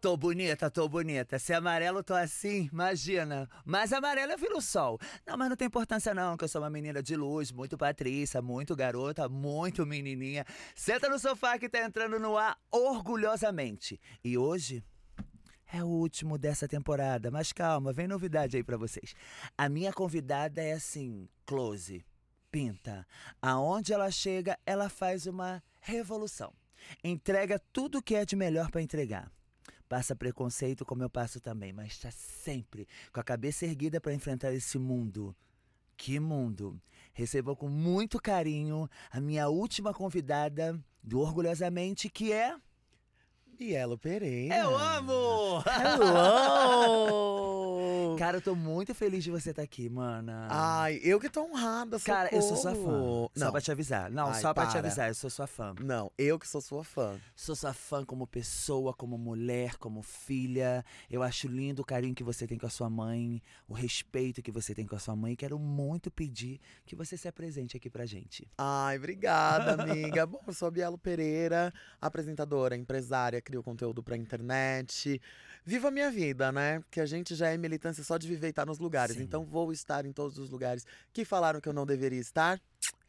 Tô bonita, tô bonita. Se amarelo, tô assim, imagina. Mas amarelo eu vi no sol. Não, mas não tem importância não, que eu sou uma menina de luz, muito patrícia, muito garota, muito menininha. Senta no sofá que tá entrando no ar orgulhosamente. E hoje é o último dessa temporada, mas calma, vem novidade aí pra vocês. A minha convidada é assim, close, pinta. Aonde ela chega, ela faz uma revolução. Entrega tudo o que é de melhor pra entregar. Passa preconceito como eu passo também, mas está sempre com a cabeça erguida para enfrentar esse mundo. Que mundo! Recebo com muito carinho a minha última convidada do Orgulhosamente, que é. Bielo Pereira. Eu amo! Hello! Cara, eu tô muito feliz de você estar aqui, mana. Ai, eu que tô honrada, Cara, eu sou sua fã. socorro. Só Não, pra te avisar. Não, Ai, só pra te para. avisar, eu sou sua fã. não, eu que sou sua fã. Sou sua fã como pessoa, como mulher, como filha. Eu acho lindo o carinho que você tem com a sua mãe, o respeito que você tem com a sua mãe. Quero muito pedir que você se apresente aqui pra gente. Ai, obrigada, amiga. Bom, eu sou a Bielo Pereira, apresentadora, empresária, crio conteúdo pra internet. Viva a minha vida, né? Porque a gente já é militância só de viver e estar nos lugares. Sim. Então vou estar em todos os lugares que falaram que eu não deveria estar.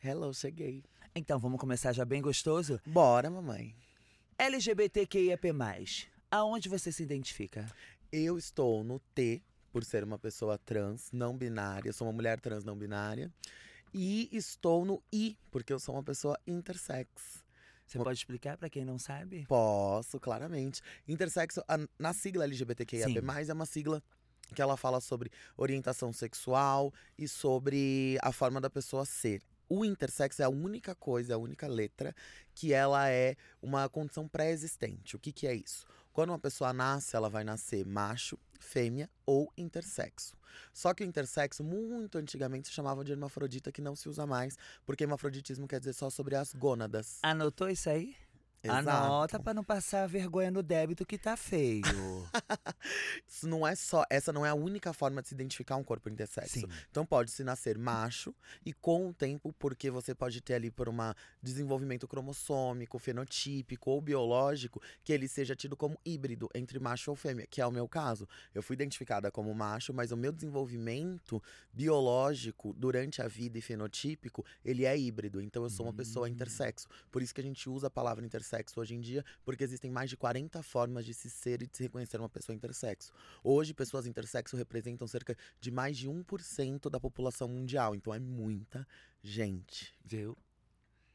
Hello, cheguei. Então, vamos começar já bem gostoso? Bora, mamãe. LGBTQIAP+. Aonde você se identifica? Eu estou no T, por ser uma pessoa trans, não binária. Sou uma mulher trans não binária. E estou no I, porque eu sou uma pessoa intersex. Você pode explicar pra quem não sabe? Posso, claramente. Intersexo, na sigla LGBTQIAP+, é uma sigla que ela fala sobre orientação sexual e sobre a forma da pessoa ser. O intersexo é a única coisa, a única letra que ela é uma condição pré-existente. O que, que é isso? Quando uma pessoa nasce, ela vai nascer macho, fêmea ou intersexo. Só que o intersexo, muito antigamente, se chamava de hermafrodita, que não se usa mais, porque hermafroditismo quer dizer só sobre as gônadas. Anotou isso aí? Exato. Anota pra não passar vergonha no débito que tá feio. Isso não é só, essa não é a única forma de se identificar um corpo intersexo. Sim. Então pode se nascer macho e com o tempo, porque você pode ter ali por um desenvolvimento cromossômico, fenotípico ou biológico, que ele seja tido como híbrido entre macho ou fêmea, que é o meu caso. Eu fui identificada como macho, mas o meu desenvolvimento biológico durante a vida e fenotípico, ele é híbrido. Então eu sou uma pessoa intersexo. Por isso que a gente usa a palavra intersexo hoje em dia, porque existem mais de 40 formas de se ser e de se reconhecer uma pessoa intersexo. Hoje, pessoas intersexo representam cerca de mais de 1% da população mundial. Então é muita gente. Viu?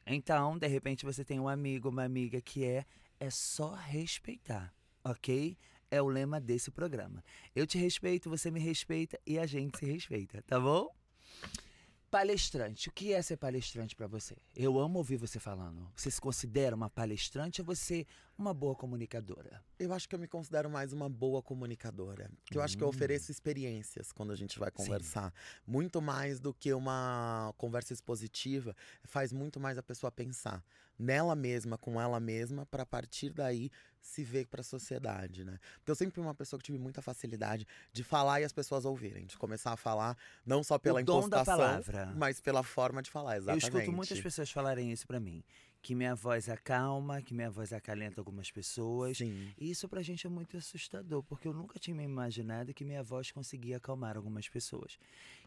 Então, de repente, você tem um amigo, uma amiga que é é só respeitar, ok? É o lema desse programa. Eu te respeito, você me respeita e a gente se respeita, tá bom? Palestrante, o que é ser palestrante pra você? Eu amo ouvir você falando. Você se considera uma palestrante ou você uma boa comunicadora? Eu acho que eu me considero mais uma boa comunicadora. Porque eu acho que eu ofereço experiências quando a gente vai conversar. Muito mais do que uma conversa expositiva. Faz muito mais a pessoa pensar nela mesma, com ela mesma, para partir daí se ver para a sociedade, né? Porque eu sempre fui uma pessoa que tive muita facilidade de falar e as pessoas ouvirem. De começar a falar, não só pela O impostação, mas pela forma de falar, exatamente. Eu escuto muitas pessoas falarem isso pra mim. Que minha voz acalma, que minha voz acalenta algumas pessoas. Sim. E isso pra gente é muito assustador, porque eu nunca tinha me imaginado que minha voz conseguia acalmar algumas pessoas.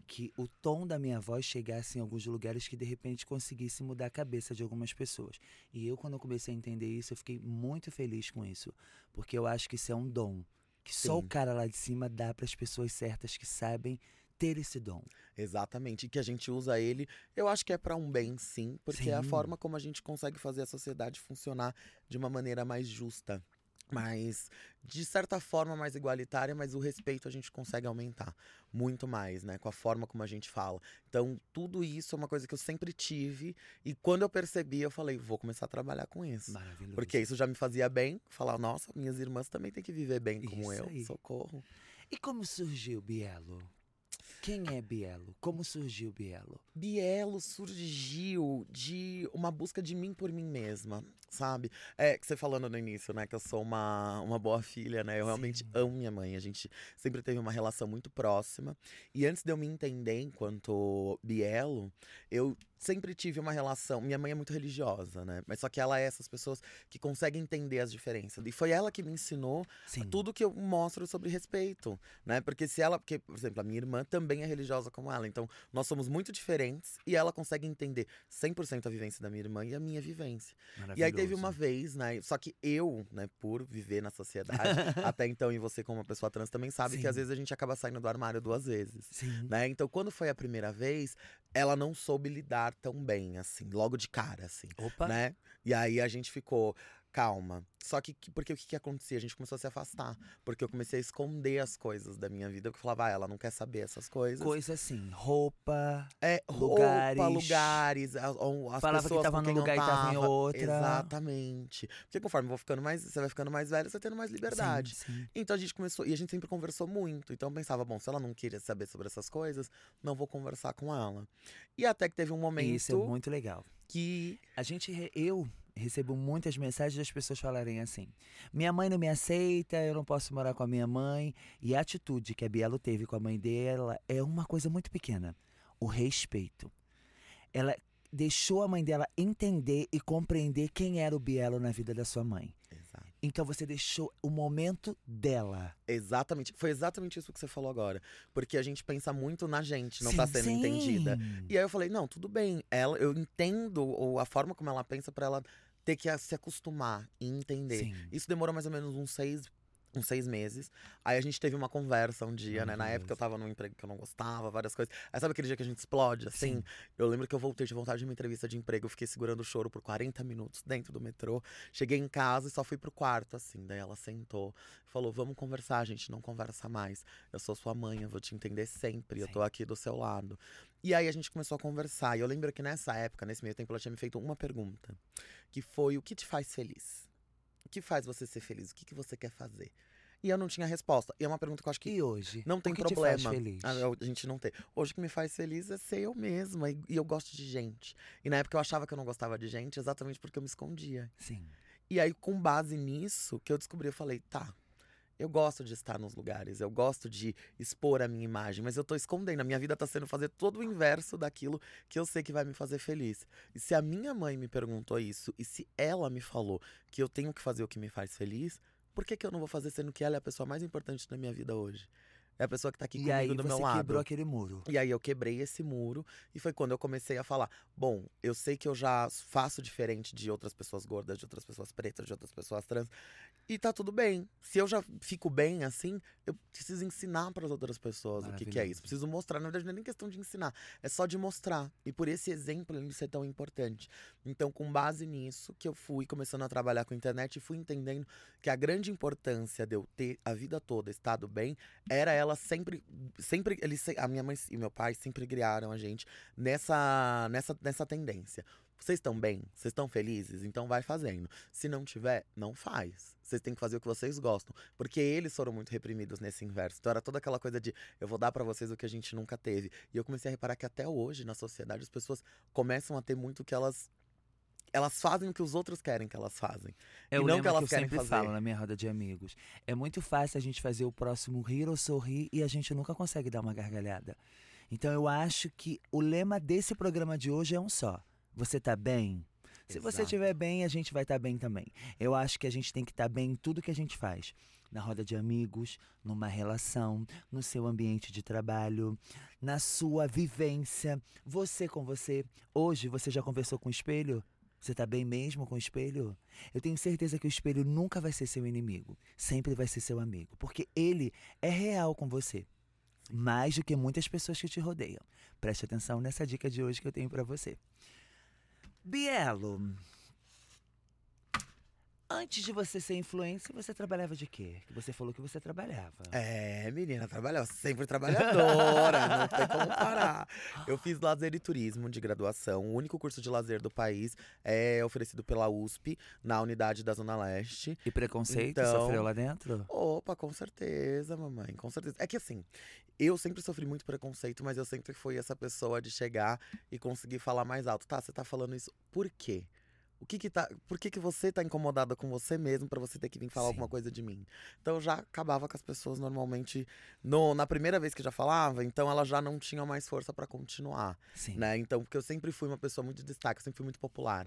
Que o tom da minha voz chegasse em alguns lugares que de repente conseguisse mudar a cabeça de algumas pessoas. E eu, quando eu comecei a entender isso, eu fiquei muito feliz com isso. Porque eu acho que isso é um dom. Que só o Sim. cara lá de cima dá para as pessoas certas que sabem ter esse dom. Exatamente. E que a gente usa ele, eu acho que é para um bem, sim, porque é a Sim. forma como a gente consegue fazer a sociedade funcionar de uma maneira mais justa. Mas, de certa forma, mais igualitária, mas o respeito a gente consegue aumentar muito mais, né? Com a forma como a gente fala. Então, tudo isso é uma coisa que eu sempre tive. E quando eu percebi, eu falei, vou começar a trabalhar com isso. Maravilhoso. Porque isso já me fazia bem. Falar, nossa, minhas irmãs também têm que viver bem como Isso eu. aí. Socorro. E como surgiu Bielo? Quem é Bielo? Como surgiu Bielo? Bielo surgiu de uma busca de mim por mim mesma, sabe? É, que você falando no início, né, que eu sou uma, uma boa filha, né? Eu realmente amo minha mãe. A gente sempre teve uma relação muito próxima. E antes de eu me entender enquanto Bielo, eu sempre tive uma relação. Minha mãe é muito religiosa, né? Mas só que ela é essas pessoas que conseguem entender as diferenças. E foi ela que me ensinou Sim. tudo que eu mostro sobre respeito, né? Porque se ela, porque, por exemplo, a minha irmã também é religiosa como ela, então nós somos muito diferentes e ela consegue entender 100% a vivência da minha irmã e a minha vivência. E aí teve uma vez, né? Só que eu, né, por viver na sociedade, até então, e você como uma pessoa trans também sabe que Sim. às vezes a gente acaba saindo do armário duas vezes. Sim. Né? Então, quando foi a primeira vez, ela não soube lidar tão bem, assim, logo de cara, assim, Opa. né? E aí a gente ficou, calma. Só que, que- porque o que, que acontecia? A gente começou a se afastar. Porque eu comecei a esconder as coisas da minha vida. Eu falava, ah, ela não quer saber essas coisas. Coisa assim, roupa. É, lugares. roupa, lugares, a- ou as Falava que pessoas tava com num lugar e tava em tava. outra. Exatamente. Porque conforme eu vou ficando mais, você vai ficando mais velho, você vai tendo mais liberdade. Sim, sim. Então a gente começou, e a gente sempre conversou muito. Então eu pensava, bom, se ela não queria saber sobre essas coisas, não vou conversar com ela. E até que teve um momento Isso é muito legal. que. A gente, eu recebo muitas mensagens das pessoas falarem assim: minha mãe não me aceita, eu não posso morar com a minha mãe. E a atitude que a Bielo teve com a mãe dela é uma coisa muito pequena: o respeito. Ela deixou a mãe dela entender e compreender quem era o Bielo na vida da sua mãe. Exato. Então você deixou o momento dela. Exatamente. Foi exatamente isso que você falou agora. Porque a gente pensa muito na gente, não tá Sim, sendo sim. entendida. E aí eu falei, não, tudo bem. Ela, eu entendo ou a forma como ela pensa pra ela ter que se acostumar e entender. Sim. Isso demorou mais ou menos uns seis, uns seis meses. Aí a gente teve uma conversa um dia, né? Na época eu tava num emprego que eu não gostava, várias coisas. Aí sabe aquele dia que a gente explode, assim? Sim. Eu lembro que eu voltei de vontade de uma entrevista de emprego. Eu fiquei segurando o choro por 40 minutos dentro do metrô. Cheguei em casa e só fui pro quarto, assim. Daí ela sentou, falou: Vamos conversar, a gente não conversa mais. Eu sou sua mãe, eu vou te entender sempre. Eu Sim. tô aqui do seu lado. E aí a gente começou a conversar. E eu lembro que nessa época, nesse meio tempo, ela tinha me feito uma pergunta. Que foi, o que te faz feliz? O que faz você ser feliz? O que, que você quer fazer? E eu não tinha resposta. E é uma pergunta que eu acho que E hoje? não tem o que problema. Te faz feliz? a, a gente não ter. Hoje o que me faz feliz é ser eu mesma. E, e eu gosto de gente. E na época eu achava que eu não gostava de gente exatamente porque eu me escondia. Sim. E aí, com base nisso, que eu descobri, eu falei, tá. Eu gosto de estar nos lugares, eu gosto de expor a minha imagem, mas eu tô escondendo. A minha vida tá sendo fazer todo o inverso daquilo que eu sei que vai me fazer feliz. E se a minha mãe me perguntou isso, e se ela me falou que eu tenho que fazer o que me faz feliz, por que, que eu não vou fazer sendo que ela é a pessoa mais importante da minha vida hoje? É a pessoa que tá aqui E comigo aí do você meu lado. quebrou aquele muro. E aí eu quebrei esse muro e foi quando eu comecei a falar: bom, eu sei que eu já faço diferente de outras pessoas gordas, de outras pessoas pretas, de outras pessoas trans. E tá tudo bem. Se eu já fico bem assim, eu preciso ensinar para as outras pessoas o que, que é isso. Preciso mostrar. Na verdade, não é nem questão de ensinar, é só de mostrar. E por esse exemplo ele ser tão importante. Então, com base nisso, que eu fui começando a trabalhar com a internet e fui entendendo que a grande importância de eu ter a vida toda estado bem era ela sempre. sempre eles, se- a minha mãe e meu pai sempre criaram a gente nessa, nessa, nessa tendência. Vocês estão bem? Vocês estão felizes? Então vai fazendo. Se não tiver, não faz. Vocês têm que fazer o que vocês gostam. Porque eles foram muito reprimidos nesse inverso. Então era toda aquela coisa de eu vou dar pra vocês o que a gente nunca teve. E eu comecei a reparar que até hoje, na sociedade, as pessoas começam a ter muito o que elas. Elas fazem o que os outros querem que elas fazem. É o não lema que elas eu querem sempre fazer. falo na minha roda de amigos. É muito fácil a gente fazer o próximo rir ou sorrir e a gente nunca consegue dar uma gargalhada. Então eu acho que o lema desse programa de hoje é um só. Você tá bem? Se você Exato. estiver bem, a gente vai estar bem também. Eu acho que a gente tem que estar bem em tudo que a gente faz. Na roda de amigos, numa relação, no seu ambiente de trabalho, na sua vivência, você com você. Hoje você já conversou com o espelho? Você tá bem mesmo com o espelho? Eu tenho certeza que o espelho nunca vai ser seu inimigo. Sempre vai ser seu amigo. Porque ele é real com você. Mais do que muitas pessoas que te rodeiam. Preste atenção nessa dica de hoje que eu tenho pra você. Bielo. Antes de você ser influencer, você trabalhava de quê? Que Você falou que você trabalhava. É, menina, trabalhava sempre trabalhadora, não tem como parar. Eu fiz lazer e turismo de graduação. O único curso de lazer do país é oferecido pela USP, na unidade da Zona Leste. E preconceito Então- sofreu lá dentro? Opa, com certeza, mamãe, com certeza. É que assim, eu sempre sofri muito preconceito, mas eu sempre fui essa pessoa de chegar e conseguir falar mais alto. Tá, você tá falando isso por quê? O que que tá, por que que você tá incomodada com você mesmo pra você ter que vir falar Sim. alguma coisa de mim? Então eu já acabava com as pessoas normalmente no, na primeira vez que já falava, então elas já não tinham mais força pra continuar, Sim. né? Então, porque eu sempre fui uma pessoa muito de destaque, sempre fui muito popular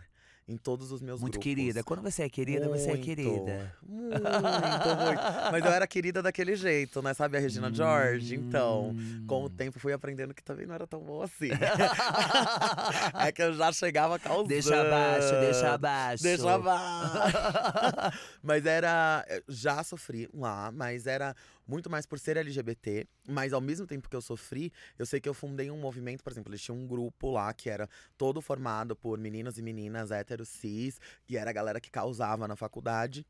em todos os meus Muito grupos. querida. Quando você é querida, você é Muito. querida. Muito, muito. Mas eu era querida daquele jeito, né? Sabe a Regina George? Então, com o Hum. tempo fui aprendendo que também não era tão bom assim. é que eu já chegava causando. Deixa abaixo, deixa abaixo. Deixa abaixo. mas era. Já sofri lá, mas era muito mais por ser LGBT. Mas ao mesmo tempo que eu sofri, eu sei que eu fundei um movimento, por exemplo, eles tinham um grupo lá que era todo formado por meninos e meninas héteros cis, e era a galera que causava na faculdade.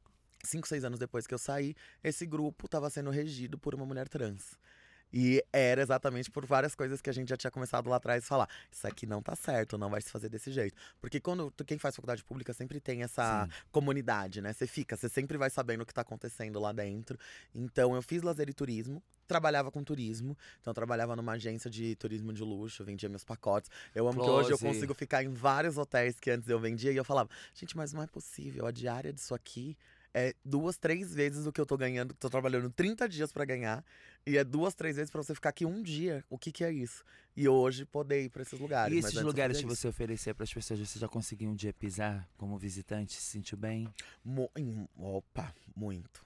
Cinco, seis anos depois que eu saí, esse grupo estava sendo regido por uma mulher trans. E era exatamente por várias coisas que a gente já tinha começado lá atrás a falar. Isso aqui não tá certo, não vai se fazer desse jeito. Porque quando tu- quem faz faculdade pública sempre tem essa Sim. comunidade, né? Você fica, você sempre vai sabendo o que tá acontecendo lá dentro. Então eu fiz lazer e turismo, trabalhava com turismo. Então eu trabalhava numa agência de turismo de luxo, vendia meus pacotes. Eu amo que hoje eu Close. consigo ficar em vários hotéis que antes eu vendia e eu falava, gente, mas não é possível, a diária disso aqui é duas, três vezes o que eu tô ganhando, tô trabalhando 30 dias pra ganhar, e é duas, três vezes pra você ficar aqui um dia. O que que é isso? E hoje poder ir pra esses lugares. E esses lugares que você oferecia para as pessoas, você já conseguiu um dia pisar como visitante? Se sentiu bem? Mo- Opa, muito.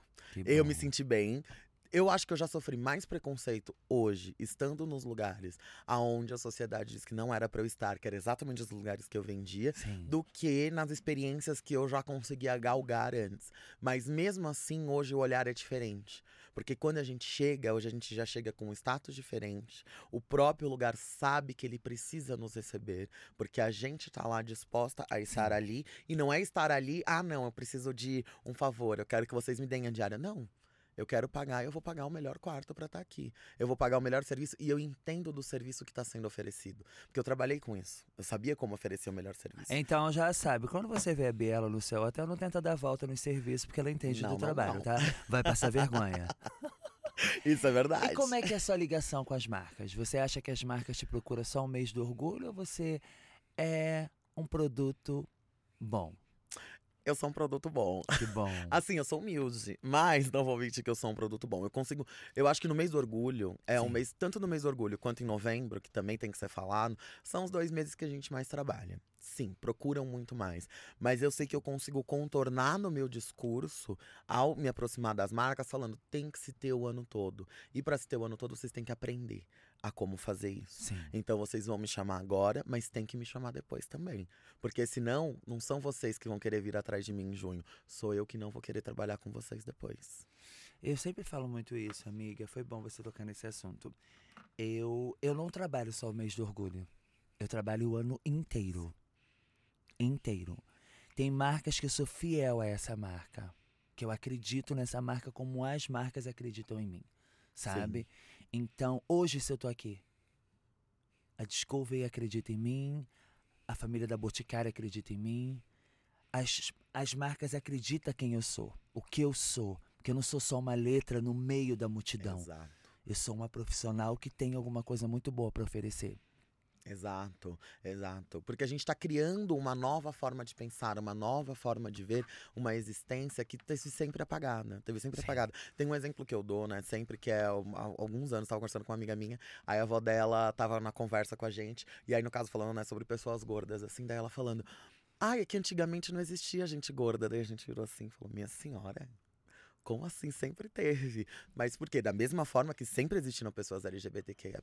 Eu me senti bem. Eu acho que eu já sofri mais preconceito hoje, estando nos lugares aonde a sociedade diz que não era pra eu estar, que era exatamente os lugares que eu vendia, Sim. do que nas experiências que eu já conseguia galgar antes. Mas mesmo assim, hoje o olhar é diferente. Porque quando a gente chega, hoje a gente já chega com um status diferente. O próprio lugar sabe que ele precisa nos receber, porque a gente tá lá disposta a estar ali. E não é estar ali, ah, não, eu preciso de um favor, eu quero que vocês me deem a diária. Não. Eu quero pagar, eu vou pagar o melhor quarto pra estar aqui. Eu vou pagar o melhor serviço e eu entendo do serviço que está sendo oferecido. Porque eu trabalhei com isso. Eu sabia como oferecer o melhor serviço. Então já sabe, quando você vê a Biela no seu hotel, não tenta dar volta no serviço, porque ela entende Não, do não, trabalho, não. tá? Vai passar vergonha. Isso é verdade. E como é que é a sua ligação com as marcas? Você acha que as marcas te procuram só um mês do orgulho ou você é um produto bom? Eu sou um produto bom. Que bom. Assim, eu sou humilde, mas não vou mentir que eu sou um produto bom. Eu consigo. Eu acho que no mês do orgulho, é um Sim. mês, tanto no mês do orgulho quanto em novembro, que também tem que ser falado, são os dois meses que a gente mais trabalha. Sim, procuram muito mais. Mas eu sei que eu consigo contornar no meu discurso ao me aproximar das marcas, falando, tem que se ter o ano todo. E para se ter o ano todo, vocês têm que aprender a como fazer isso. Sim. Então vocês vão me chamar agora, mas tem que me chamar depois também. Porque senão, não são vocês que vão querer vir atrás de mim em junho. Sou eu que não vou querer trabalhar com vocês depois. Eu sempre falo muito isso, amiga. Foi bom você tocar nesse assunto. Eu, eu não trabalho só o mês do orgulho. Eu trabalho o ano inteiro. Inteiro. Tem marcas que eu sou fiel a essa marca. Que eu acredito nessa marca como as marcas acreditam em mim. Sabe? Então, hoje, se eu tô aqui, a Discovery acredita em mim, a família da Boticária acredita em mim, as, as marcas acreditam quem eu sou, o que eu sou. Porque eu não sou só uma letra no meio da multidão. Exato. Eu sou uma profissional que tem alguma coisa muito boa para oferecer. Exato, exato. Porque a gente está criando uma nova forma de pensar, uma nova forma de ver uma existência que teve sempre apagada. Teve sempre Sim. apagada. Tem um exemplo que eu dou, né? Sempre que é há alguns anos, estava conversando com uma amiga minha, aí a avó dela tava na conversa com a gente, e aí, no caso, falando, né, sobre pessoas gordas, assim, daí ela falando. Ai, é que antigamente não existia gente gorda. Daí a gente virou assim e falou: Minha senhora, como assim? Sempre teve. Mas por quê? Da mesma forma que sempre existiram pessoas LGBTQIA+.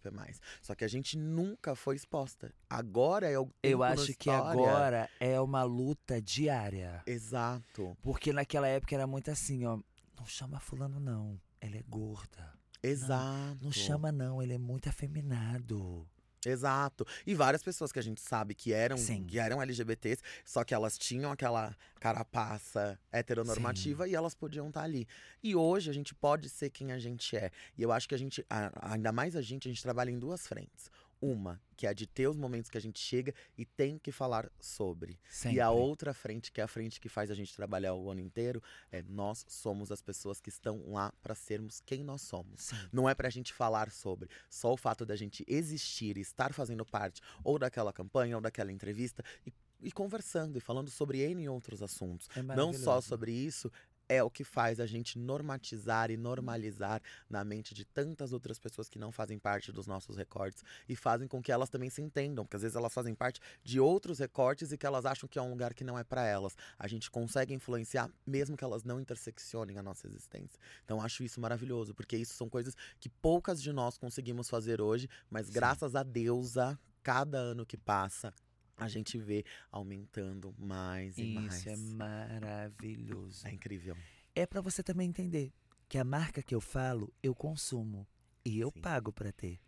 Só que a gente nunca foi exposta. Agora é o tempo Eu acho que agora é uma luta diária. Exato. Porque naquela época era muito assim, ó. Não chama fulano, não. Ela é gorda. Exato. Não chama, não. Ele é muito afeminado. Exato. E várias pessoas que a gente sabe que eram, Sim. que eram LGBTs, só que elas tinham aquela carapaça heteronormativa e elas podiam estar ali. E hoje a gente pode ser quem a gente é. E eu acho que a gente, ainda mais a gente, a gente trabalha em duas frentes. Uma, que é a de ter os momentos que a gente chega e tem que falar sobre. Sempre. E a outra frente, que é a frente que faz a gente trabalhar o ano inteiro, é nós somos as pessoas que estão lá para sermos quem nós somos. Sim. Não é pra gente falar sobre. Só o fato da gente existir e estar fazendo parte ou daquela campanha ou daquela entrevista. E e conversando e falando sobre N outros assuntos. É Não só sobre isso, é o que faz a gente normatizar e normalizar na mente de tantas outras pessoas que não fazem parte dos nossos recortes e fazem com que elas também se entendam, porque às vezes elas fazem parte de outros recortes e que elas acham que é um lugar que não é para elas. A gente consegue influenciar mesmo que elas não interseccionem a nossa existência. Então acho isso maravilhoso, porque isso são coisas que poucas de nós conseguimos fazer hoje, mas Sim. graças a Deus, a cada ano que passa, a gente vê aumentando mais e mais. Isso é maravilhoso. É incrível. É pra você também entender que a marca que eu falo, eu consumo e eu Sim. pago pra ter.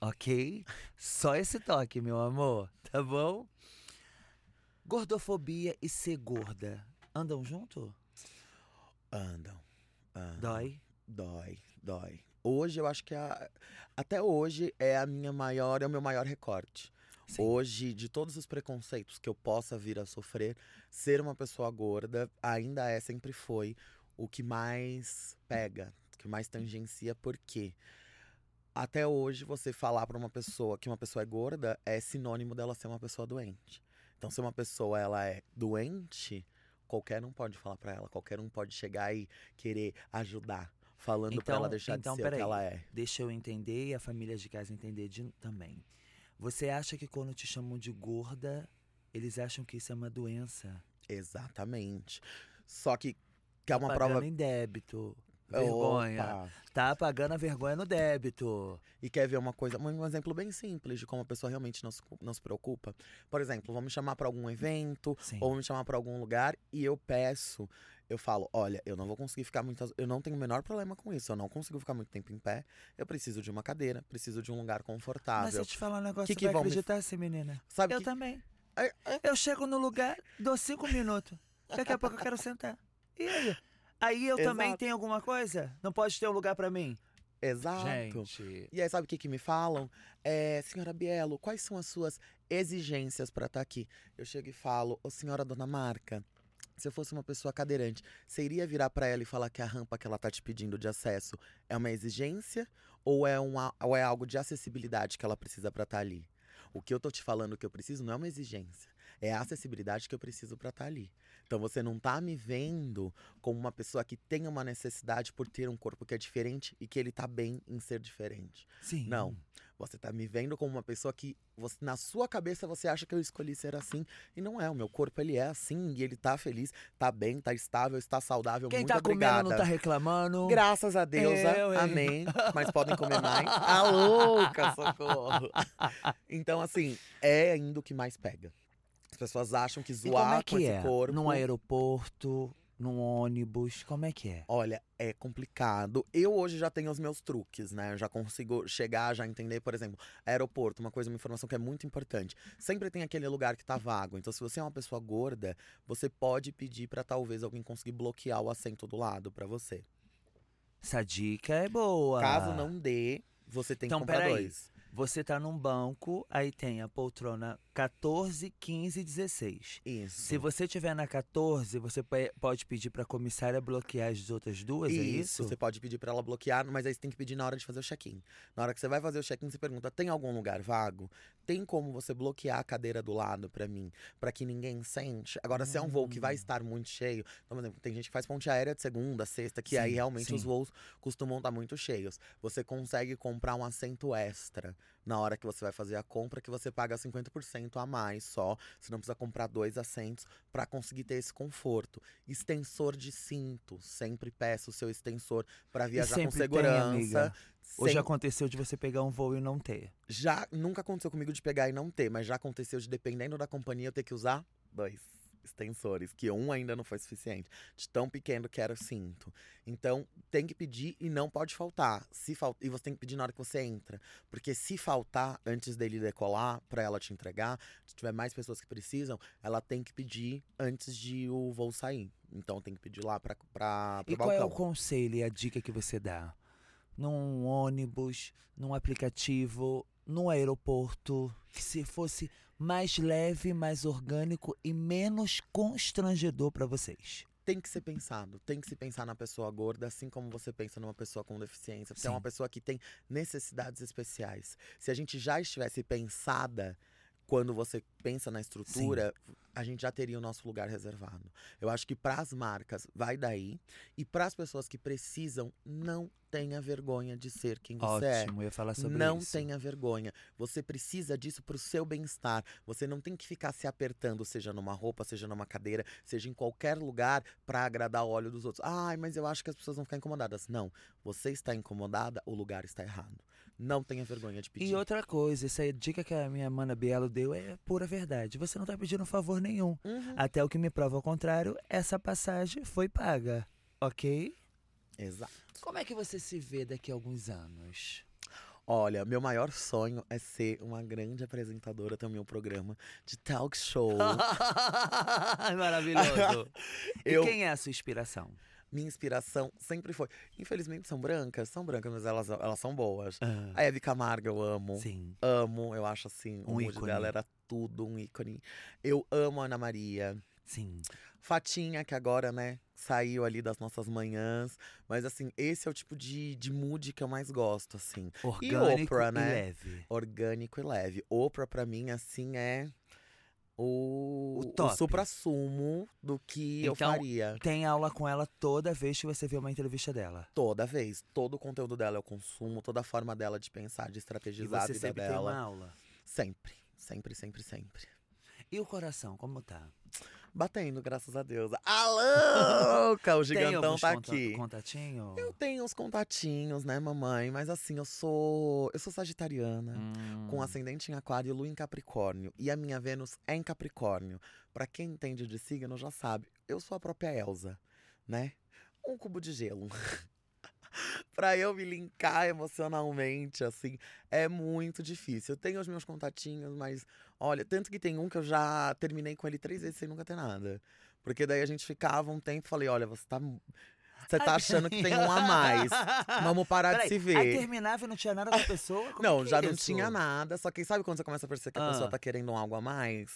Ok? Só esse toque, meu amor, tá bom? Gordofobia e ser gorda andam junto? Andam. andam. Dói? Dói, dói. Hoje eu acho que a, até hoje é a minha maior, é o meu maior recorte. Sim. Hoje, de todos os preconceitos que eu possa vir a sofrer, ser uma pessoa gorda ainda é, sempre foi, o que mais pega, o que mais tangencia, por quê? Até hoje, você falar pra uma pessoa que uma pessoa é gorda é sinônimo dela ser uma pessoa doente. Então, se uma pessoa ela é doente, qualquer um pode falar pra ela, qualquer um pode chegar e querer ajudar, falando pra Então- ela deixar então, de ser o que peraí. ela é. Deixa eu entender e a família de casa entender de- também. Você acha que quando te chamam de gorda, eles acham que isso é uma doença? Exatamente. Só que, que é uma Pagando prova. em débito. Vergonha. Opa! Tá pagando a vergonha no débito. E quer ver uma coisa, um exemplo bem simples de como a pessoa realmente não se, não se preocupa? Por exemplo, vão me chamar pra algum evento Sim. ou me chamar pra algum lugar e eu peço, eu falo, olha, eu não vou conseguir ficar muitas, eu não tenho o menor problema com isso, eu não consigo ficar muito tempo em pé, eu preciso de uma cadeira, preciso de um lugar Mas confortável. se eu te falar um negócio, Que você que vai vão me- acreditar assim, menina? Sabe Eu que também. É, é. Eu chego no lugar, dou cinco minutos. Daqui a pouco eu quero sentar. E aí? Aí eu também Exato. tenho alguma coisa? Não pode ter um lugar pra mim? Exato. Gente. E aí, sabe o que, que me falam? É, senhora Bielo, quais são as suas exigências pra estar aqui? Eu chego e falo, ô senhora dona Marca, se eu fosse uma pessoa cadeirante, você iria virar pra ela e falar que a rampa que ela tá te pedindo de acesso é uma exigência ou é, uma, ou é algo de acessibilidade que ela precisa pra estar ali? O que eu tô te falando que eu preciso não é uma exigência, é a acessibilidade que eu preciso pra estar ali. Então você não tá me vendo como uma pessoa que tem uma necessidade por ter um corpo que é diferente e que ele tá bem em ser diferente. Sim. Não. Você tá me vendo como uma pessoa que você, na sua cabeça você acha que eu escolhi ser assim e não é. O meu corpo ele é assim e ele tá feliz, tá bem, tá estável, está saudável. Quem Muito tá obrigada. comendo não tá reclamando. Graças a Deus, Eu, amém. Mas podem comer mais. A louca, socorro. Então, assim, é ainda o que mais pega. As pessoas acham que E zoar como é que esse é? corpo. Num aeroporto, num ônibus, como é que é? Olha, é complicado. Eu hoje já tenho os meus truques, né? Eu já consigo chegar, já entender, por exemplo, aeroporto, uma coisa, uma informação que é muito importante. Sempre tem aquele lugar que tá vago. Então, se você é uma pessoa gorda, você pode pedir pra talvez alguém conseguir bloquear o assento do lado pra você. Essa dica é boa. Caso não dê, você tem Então, que comprar peraí. dois. Você tá num banco, aí tem a poltrona 14, 15 e 16. Isso. Se você tiver na 14, você pode pedir pra comissária bloquear as outras duas, é isso? Você pode pedir pra ela bloquear, mas aí você tem que pedir na hora de fazer o check-in. Na hora que você vai fazer o check-in, você pergunta: tem algum lugar vago? Tem como você bloquear a cadeira do lado pra mim, Pra que ninguém sente? Agora, se é um voo que vai Hum. estar muito cheio, então, por exemplo, tem gente que faz ponte aérea de segunda, sexta, que aí Sim, realmente sim. os voos costumam estar muito cheios. Você consegue comprar um assento extra na hora que você vai fazer a compra, que você paga 50% a mais só. Você não precisa comprar dois assentos pra conseguir ter esse conforto. Extensor de cinto, sempre peça o seu extensor pra viajar com tem, segurança. amiga. Hoje Sem- aconteceu de você pegar um voo e não ter. Já nunca aconteceu comigo de pegar e não ter, mas já aconteceu de dependendo da companhia eu ter que usar dois extensores, que um ainda não foi suficiente, de tão pequeno que era o cinto. Então, tem que pedir e não pode faltar. Se fal... E você tem que pedir na hora que você entra, porque se faltar antes dele decolar pra ela te entregar, se tiver mais pessoas que precisam, ela tem que pedir antes de o voo sair. Então tem que pedir lá para para E qual é o conselho e a dica que você dá? Num ônibus, num aplicativo, num aeroporto, que se fosse mais leve, mais orgânico e menos constrangedor pra vocês. tem que ser pensado, tem que se pensar na pessoa gorda, assim como você pensa numa pessoa com deficiência. Você é uma Sim. pessoa que tem necessidades especiais. Se a gente já estivesse pensada quando você pensa na estrutura, a gente já teria o nosso lugar reservado. Eu acho que para as marcas vai daí e para as pessoas que precisam, não tenha vergonha de ser quem você é. Ótimo, eu ia falar sobre não isso. tenha vergonha. Você precisa disso pro seu bem-estar. Você não tem que ficar se apertando, seja numa roupa, seja numa cadeira, seja em qualquer lugar, pra agradar o olho dos outros. Ai, mas eu acho que as pessoas vão ficar incomodadas. Não. Você está incomodada, o lugar está errado. Não tenha vergonha de pedir. E outra coisa, essa é dica que a minha mana Bielo deu é pura verdade. Você não tá pedindo favor nenhum. Uhum. Até o que me prova ao contrário, essa passagem foi paga. Ok? Exato. Como é que você se vê daqui a alguns anos? Olha, meu maior sonho é ser uma grande apresentadora também um programa de talk show. Maravilhoso. Eu- E quem é a sua inspiração? Minha inspiração sempre foi. Infelizmente são brancas, são brancas, mas elas, elas são boas. A Hebe Camargo eu amo. sim. Amo, eu acho assim, Um o mood ícone. dela era tudo, um ícone. Eu amo a Ana Maria. Sim. Fatinha, que agora, né, saiu ali das nossas manhãs. Mas assim, esse é o tipo de, de mood que eu mais gosto, assim. Orgânico Oprah, e né? leve. Orgânico e leve. Oprah, pra mim, assim, é o, O top. supra-sumo do que eu Então, faria. Tem aula com ela toda vez que você vê uma entrevista dela. Toda vez. Todo o conteúdo dela eu consumo, toda a forma dela de pensar, de E estrategizar a você vida sempre tem dela. uma aula. Sempre. Sempre, sempre, sempre. E o coração, como tá? Batendo, graças a Deus. A louca! O gigantão tá conta- aqui. contatinho? Eu tenho uns contatinhos, né, mamãe? Mas assim, eu sou. Eu sou sagitariana. Hum. Com ascendente em aquário e lua em capricórnio. E a minha Vênus é em capricórnio. Pra quem entende de signo já sabe. Eu sou a própria Elsa, né? Um cubo de gelo. pra eu me linkar emocionalmente, assim, é muito difícil. Eu tenho os meus contatinhos, mas olha, tanto que tem um que eu já terminei com ele três vezes sem nunca ter nada. Porque daí a gente ficava um tempo e falei, olha, você tá. Você tá achando que tem um a mais. Vamos parar Peraí, de se ver. Aí terminava e não tinha nada da pessoa? Como Não, já é não tinha nada. Só que sabe quando você começa a perceber que a Ah. pessoa tá querendo um algo a mais?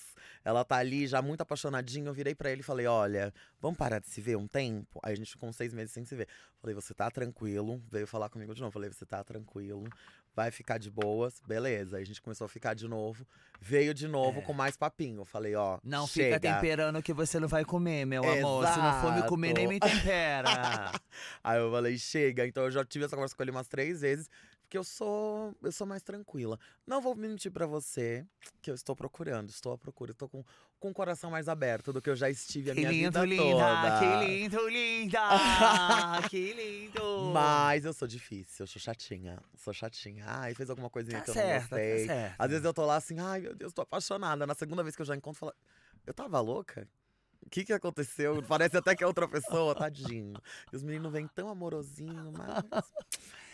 Ela tá ali já muito apaixonadinha. Eu virei pra ele e falei: Olha, vamos parar de se ver um tempo? Aí a gente ficou uns seis meses sem se ver. Falei: Você tá tranquilo? Veio falar comigo de novo. Falei: Você tá tranquilo? Vai ficar de boas? Beleza. Aí a gente começou a ficar de novo. Veio de novo É. com mais papinho. Falei: Ó, Não chega. fica temperando que você não vai comer, meu amor. Se não for me comer, nem me tempera. Aí eu falei, chega. Então eu já tive essa conversa com ele umas três vezes. Porque eu sou, eu sou mais tranquila. Não vou mentir pra você que eu estou procurando, estou à procura. Estou com, com o coração mais aberto do que eu já estive a que minha lindo, vida linda. toda. Que lindo, linda. que lindo. Mas eu sou difícil, eu sou chatinha. Sou chatinha. Ai, fez alguma coisinha Tá que eu não tá gostei. certo. Às vezes eu tô lá assim, ai meu Deus, tô apaixonada. Na segunda vez que eu já encontro, eu falo, eu tava louca? O que que aconteceu? Parece até que é outra pessoa, tadinho. E os meninos vêm tão amorosinho, mas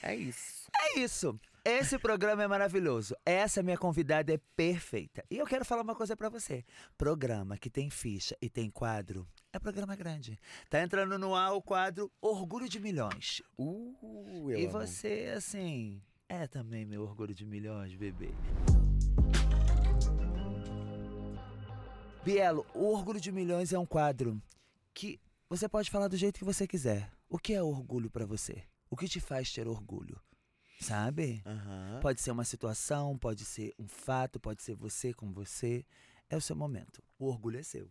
é isso. É isso. Esse programa é maravilhoso. Essa minha convidada é perfeita. E eu quero falar uma coisa pra você. Programa que tem ficha e tem quadro é programa grande. Tá entrando no ar o quadro Orgulho de Milhões. Uh, eu e amo. você, assim, é também meu orgulho de milhões, bebê. Bielo, o Orgulho de Milhões é um quadro que você pode falar do jeito que você quiser. O que é orgulho pra você? O que te faz ter orgulho? Sabe? Aham. Pode ser uma situação, pode ser um fato, pode ser você com você. É o seu momento. O orgulho é seu.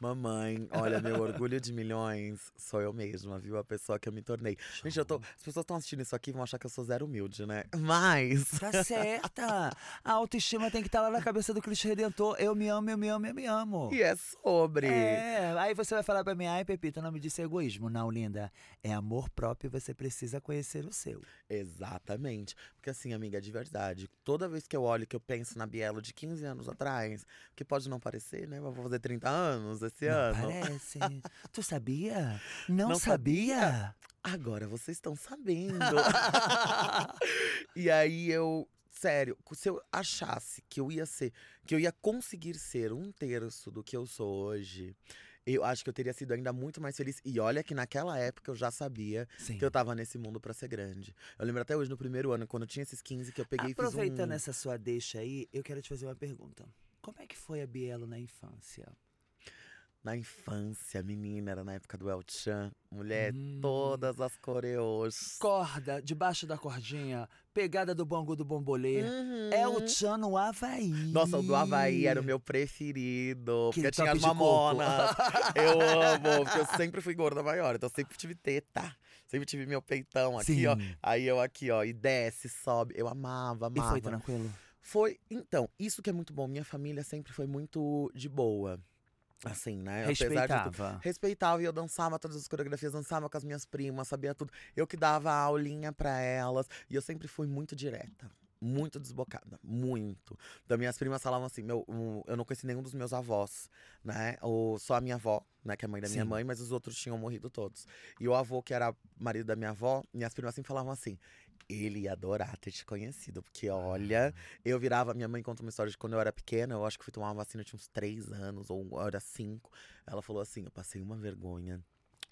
Mamãe, olha, meu orgulho de milhões sou eu mesma, viu? A pessoa que eu me tornei. Gente, eu tô. As pessoas estão assistindo isso aqui vão achar que eu sou zero humilde, né? Mas. Tá certa! A autoestima tem que estar lá na cabeça do Cristo Redentor. Eu me amo, eu me amo, eu me amo. E é sobre. É, aí você vai falar pra mim, ai, Pepita, não me disse egoísmo. Não, linda. É amor próprio e você precisa conhecer o seu. Exatamente. Porque assim, amiga, de verdade, toda vez que eu olho, que eu penso na Bielo de 15 anos atrás, que pode não parecer, né? Eu vou fazer 30 anos esse Não ano. parece. tu sabia? Não, Não sabia? Agora vocês estão sabendo. e aí eu. Sério, se eu achasse que eu ia ser, que eu ia conseguir ser um terço do que eu sou hoje, eu acho que eu teria sido ainda muito mais feliz. E olha que naquela época eu já sabia Sim. que eu tava nesse mundo pra ser grande. Eu lembro até hoje, no primeiro ano, quando eu tinha esses 15, que eu peguei Aproveitando e fiz um... essa sua deixa aí, eu quero te fazer uma pergunta. Como é que foi a Bielo na infância? Na infância, menina, era na época do El Chan. Mulher, Hum. todas as coreos. Corda, debaixo da cordinha, pegada do bangu do bombolê. Uhum. É o Tchan no Havaí. Nossa, o do Havaí era o meu preferido. Aquele Porque tinha top as mamonas. Eu amo, porque eu sempre fui gorda maior. Então eu sempre tive teta. Sempre tive meu peitão aqui, Sim. ó. Aí eu aqui, ó. E desce, sobe. Eu amava, E amava. foi tranquilo? Foi, então, isso que é muito bom. Minha família sempre foi muito de boa. Assim, né? Apesar de. Respeitava. Respeitava e eu dançava todas as coreografias, dançava com as minhas primas, sabia tudo. Eu que dava a aulinha pra elas. E eu sempre fui muito direta. Muito desbocada, muito. Então, minhas primas falavam assim: meu, eu não conheci nenhum dos meus avós, né? Ou só a minha avó, né? Que é a mãe da minha Sim. mãe, mas os outros tinham morrido todos. E o avô, que era marido da minha avó, minhas primas sempre falavam assim: ele ia adorar ter te conhecido. Porque, olha, eu virava. Minha mãe conta uma história de quando eu era pequena, eu acho que fui tomar uma vacina, tinha uns três anos, ou era cinco. Ela falou assim: eu passei uma vergonha.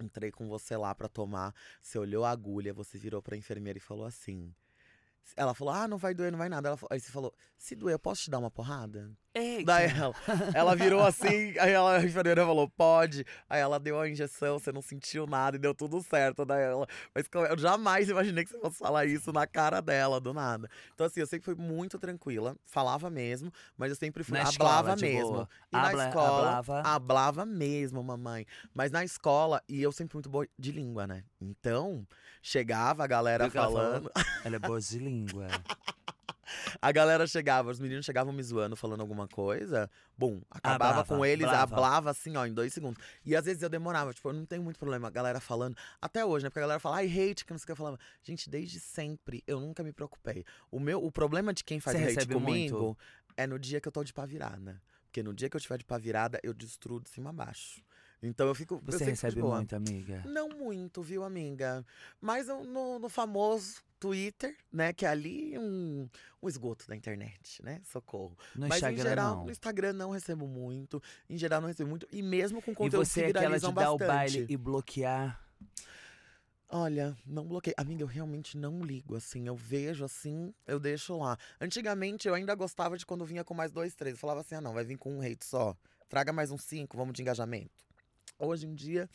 Entrei com você lá pra tomar. Você olhou a agulha, você virou pra enfermeira e falou assim. Ela falou: Ah, não vai doer, não vai nada. Ela, aí você falou: Se doer, eu posso te dar uma porrada? Eita. Daí ela, ela virou assim, aí ela, a enfermeira falou, pode. Aí ela deu a injeção, você não sentiu nada e deu tudo certo. Daí ela, mas eu jamais imaginei que você fosse falar isso na cara dela, do nada. Então, assim, eu sempre fui muito tranquila, falava mesmo, mas eu sempre fui, Na hablava mesmo. boa. E Habla- na escola, hablava. hablava mesmo, mamãe. Mas na escola, e eu sempre fui muito boa de língua, né? Então, chegava a galera falando. Ela é boa de língua. A galera chegava, os meninos chegavam me zoando, falando alguma coisa. Bum, acabava Hablava, com eles, blava. hablava assim, ó, em dois segundos. E às vezes eu demorava, tipo, eu não tenho muito problema, a galera falando. Até hoje, né? Porque a galera fala, ai, hate, que não sei o que eu falava. Gente, desde sempre, eu nunca me preocupei. O meu, o problema de quem faz Você hate comigo muito? é no dia que eu tô de pá virada. Porque no dia que eu tiver de pá virada, eu destruo de cima a baixo. Então eu fico. eu Você de recebe muito, amiga? Não muito, viu, amiga? Mas eu- no, no famoso Twitter, né? Que é ali um, um esgoto da internet, né? Socorro. No Mas Instagram, em geral, não. no Instagram não recebo muito. Em geral, não recebo muito. E mesmo com E conteúdos você que é aquela de dar o baile e bloquear. Olha, não bloqueei. Amiga, eu realmente não ligo, assim. Eu vejo assim, eu deixo lá. Antigamente, eu ainda gostava de quando vinha com mais dois, três. Eu falava assim, ah, não, vai vir com um hate só. Traga mais uns cinco, vamos de engajamento. Hoje em dia,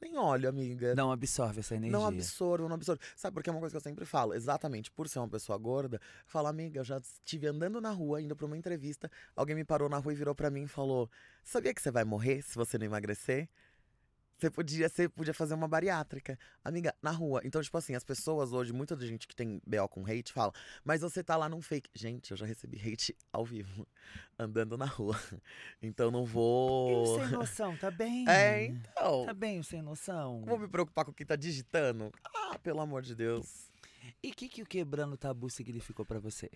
nem olho, amiga. Não absorve essa energia. Não absorvo, não absorvo. Sabe, porque é uma coisa que eu sempre falo, exatamente por ser uma pessoa gorda, eu falo, amiga, eu já estive andando na rua, indo pra uma entrevista, alguém me parou na rua e virou pra mim e falou: Sabia que você vai morrer se você não emagrecer? Você podia, você podia fazer uma bariátrica. Amiga, na rua. Então, tipo assim, as pessoas hoje, muita gente que tem BO com hate fala, mas você tá lá num fake. Gente, eu já recebi hate ao vivo, andando na rua. Então não E vou. sem noção, tá bem? É, então. Tá bem o sem noção. Vou me preocupar com quem tá digitando? Ah, pelo amor de Deus. E o que, que o quebrando o tabu significou pra você?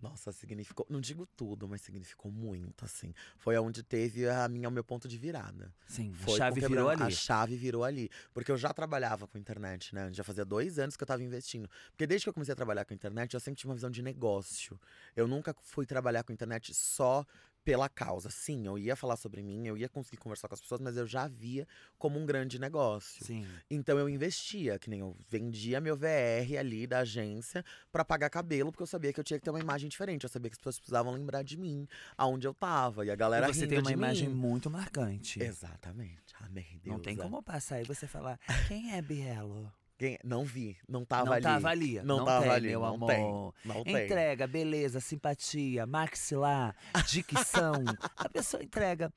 Nossa, significou. Não digo tudo, mas significou muito, assim. Foi onde teve a minha, o meu ponto de virada. Sim, a Foi chave com virou ali. A chave virou ali. Porque eu já trabalhava com internet, né? Já fazia dois anos que eu tava investindo. Porque desde que eu comecei a trabalhar com internet, eu sempre tive uma visão de negócio. Eu nunca fui trabalhar com internet só pela causa. Sim, eu ia falar sobre mim, eu ia conseguir conversar com as pessoas, mas eu já via como um grande negócio. Sim. Então eu investia, que nem eu vendia meu VR ali da agência pra pagar cabelo, porque eu sabia que eu tinha que ter uma imagem diferente. Eu sabia que as pessoas precisavam lembrar de mim, aonde eu tava. E a galera e você tem uma imagem mim. muito marcante. Exatamente. Amém, Deus. Não tem como passar e você falar, quem é Bielo? Quem... Não vi, não tava não ali. tava ali. Não, não tava tem, ali, meu não amor. tem. Não tem. Entrega, beleza, simpatia, maxilar, dicção. a pessoa entrega.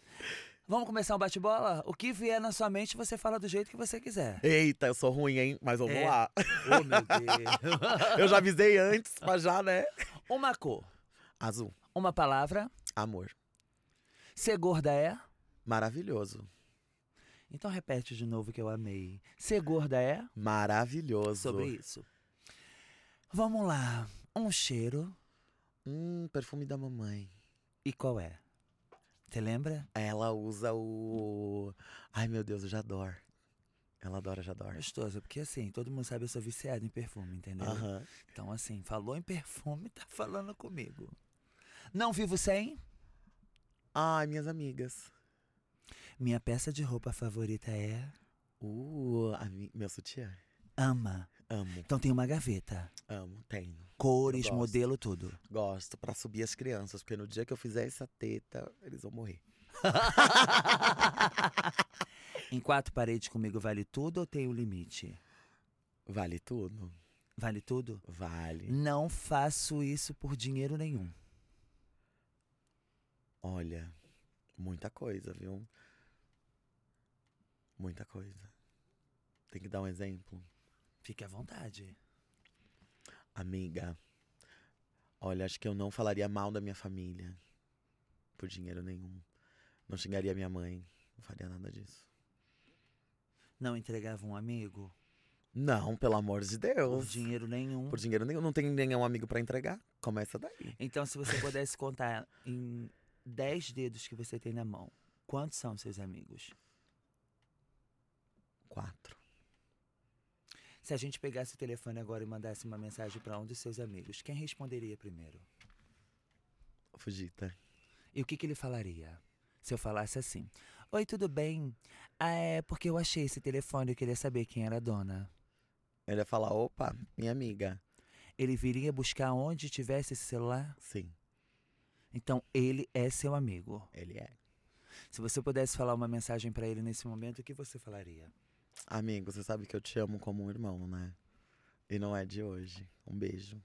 Vamos começar um bate-bola? O que vier na sua mente, você fala do jeito que você quiser. Eita, eu sou ruim, hein? Mas vamos É. lá. Oh, meu Deus. Eu já avisei antes, mas já, né? Uma cor, Azul. uma palavra. Amor. Ser gorda é? Maravilhoso. Então repete de novo que eu amei. Ser gorda é? Maravilhoso. Sobre isso. Vamos lá. Um cheiro. Hum, perfume da mamãe. E qual é? Você lembra? Ela usa o. Ai, meu Deus, o Jador. Ela adora Jador. Gostoso, porque assim, todo mundo sabe eu sou viciado em perfume, entendeu? Então, assim, falou em perfume, tá falando comigo. Não vivo sem. Ai, minhas amigas. Minha peça de roupa favorita é. Uh, mi- meu sutiã. Ama. Amo, Então tem uma gaveta. amo, tenho. Cores, modelo, tudo. Gosto pra subir as crianças, porque no dia que eu fizer essa teta, eles vão morrer. em quatro paredes comigo vale tudo ou tem o um limite? Vale tudo. Vale tudo? Vale. Não faço isso por dinheiro nenhum. Olha, muita coisa, viu? Muita coisa. Tem que dar um exemplo. Fique à vontade. Amiga, olha, acho que eu não falaria mal da minha família por dinheiro nenhum. Não xingaria minha mãe, não faria nada disso. Não entregava um amigo? Não, pelo amor de Deus. Por dinheiro nenhum. Por dinheiro nenhum. Não tem nenhum amigo para entregar. Começa daí. Então, se você pudesse contar em 10 dedos que você tem na mão, quantos são seus amigos? Quatro. Se a gente pegasse o telefone agora e mandasse uma mensagem para um dos seus amigos, quem responderia primeiro? Fugita. E o que, que ele falaria? Se eu falasse assim: Oi, tudo bem? Ah, é porque eu achei esse telefone e eu queria saber quem era a dona. Ele ia falar: opa, minha amiga. Ele viria buscar onde tivesse esse celular? Sim. Então ele é seu amigo. Ele é. Se você pudesse falar uma mensagem para ele nesse momento, o que você falaria? Amigo, você sabe que eu te amo como um irmão, né? E não é de hoje. Um beijo.